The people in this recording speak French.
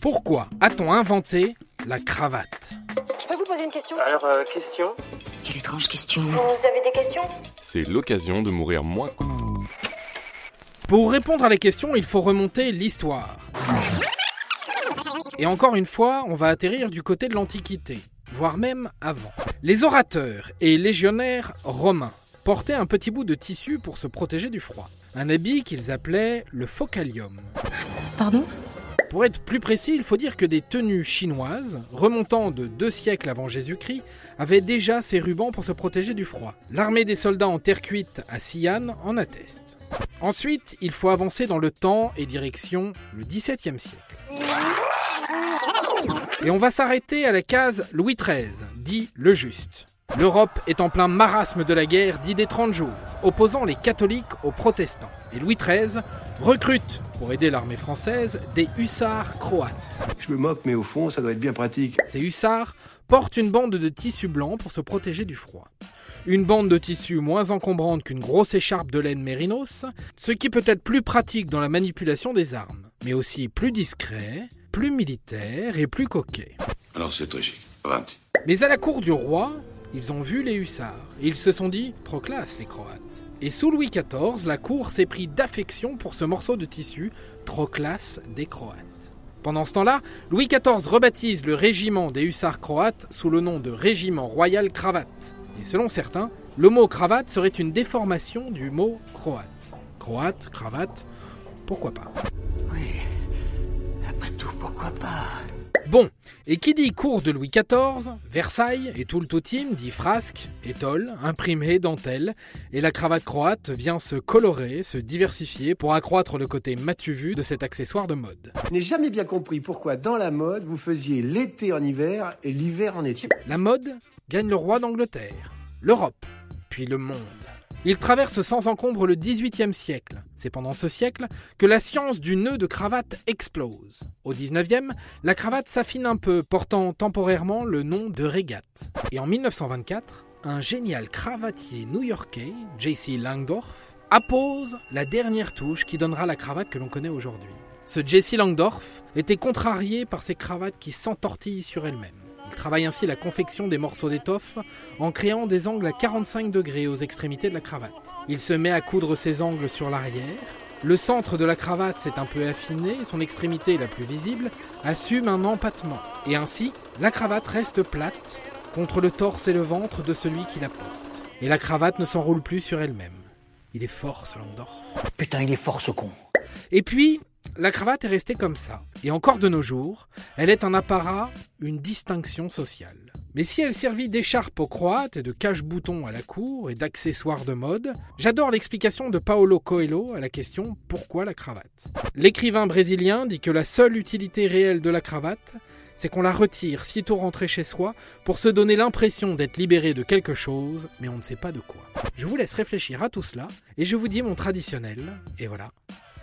Pourquoi a-t-on inventé la cravate? Je peux vous poser une question? Alors, euh, question? Quelle étrange question. Vous avez des questions? C'est l'occasion de mourir moins. Pour répondre à la question, il faut remonter l'histoire. Et encore une fois, on va atterrir du côté de l'Antiquité, voire même avant. Les orateurs et légionnaires romains portaient un petit bout de tissu pour se protéger du froid. Un habit qu'ils appelaient le focalium. Pardon? Pour être plus précis, il faut dire que des tenues chinoises, remontant de deux siècles avant Jésus-Christ, avaient déjà ces rubans pour se protéger du froid. L'armée des soldats en terre cuite à Xi'an en atteste. Ensuite, il faut avancer dans le temps et direction le XVIIe siècle. Et on va s'arrêter à la case Louis XIII, dit le juste. L'Europe est en plein marasme de la guerre dit des 30 jours, opposant les catholiques aux protestants. Et Louis XIII recrute, pour aider l'armée française, des hussards croates. Je me moque, mais au fond, ça doit être bien pratique. Ces hussards portent une bande de tissu blanc pour se protéger du froid. Une bande de tissu moins encombrante qu'une grosse écharpe de laine mérinos, ce qui peut être plus pratique dans la manipulation des armes, mais aussi plus discret, plus militaire et plus coquet. Alors c'est très chic. Mais à la cour du roi, ils ont vu les hussards ils se sont dit trop classe les Croates. Et sous Louis XIV, la cour s'est pris d'affection pour ce morceau de tissu trop classe des Croates. Pendant ce temps-là, Louis XIV rebaptise le régiment des hussards croates sous le nom de Régiment Royal Cravate. Et selon certains, le mot cravate serait une déformation du mot croate. Croate, cravate, pourquoi pas? Oui. Après tout, pourquoi pas? Bon, et qui dit cour de Louis XIV, Versailles et tout le totim dit frasque, étole, imprimé, dentelle, et la cravate croate vient se colorer, se diversifier pour accroître le côté matu vu de cet accessoire de mode. Je n'ai jamais bien compris pourquoi, dans la mode, vous faisiez l'été en hiver et l'hiver en été. La mode gagne le roi d'Angleterre, l'Europe, puis le monde. Il traverse sans encombre le XVIIIe siècle. C'est pendant ce siècle que la science du nœud de cravate explose. Au XIXe, la cravate s'affine un peu, portant temporairement le nom de régate. Et en 1924, un génial cravatier new-yorkais, J.C. Langdorf, appose la dernière touche qui donnera la cravate que l'on connaît aujourd'hui. Ce J.C. Langdorf était contrarié par ces cravates qui s'entortillent sur elles-mêmes. Il travaille ainsi la confection des morceaux d'étoffe en créant des angles à 45 degrés aux extrémités de la cravate. Il se met à coudre ces angles sur l'arrière. Le centre de la cravate s'est un peu affiné, son extrémité la plus visible assume un empattement. Et ainsi, la cravate reste plate contre le torse et le ventre de celui qui la porte. Et la cravate ne s'enroule plus sur elle-même. Il est fort ce. Putain, il est fort ce con. Et puis, la cravate est restée comme ça. Et encore de nos jours, elle est un apparat, une distinction sociale. Mais si elle servit d'écharpe aux croates et de cache-bouton à la cour et d'accessoires de mode, j'adore l'explication de Paolo Coelho à la question pourquoi la cravate? L'écrivain brésilien dit que la seule utilité réelle de la cravate, c'est qu'on la retire sitôt rentré chez soi pour se donner l'impression d'être libéré de quelque chose, mais on ne sait pas de quoi. Je vous laisse réfléchir à tout cela et je vous dis mon traditionnel. Et voilà.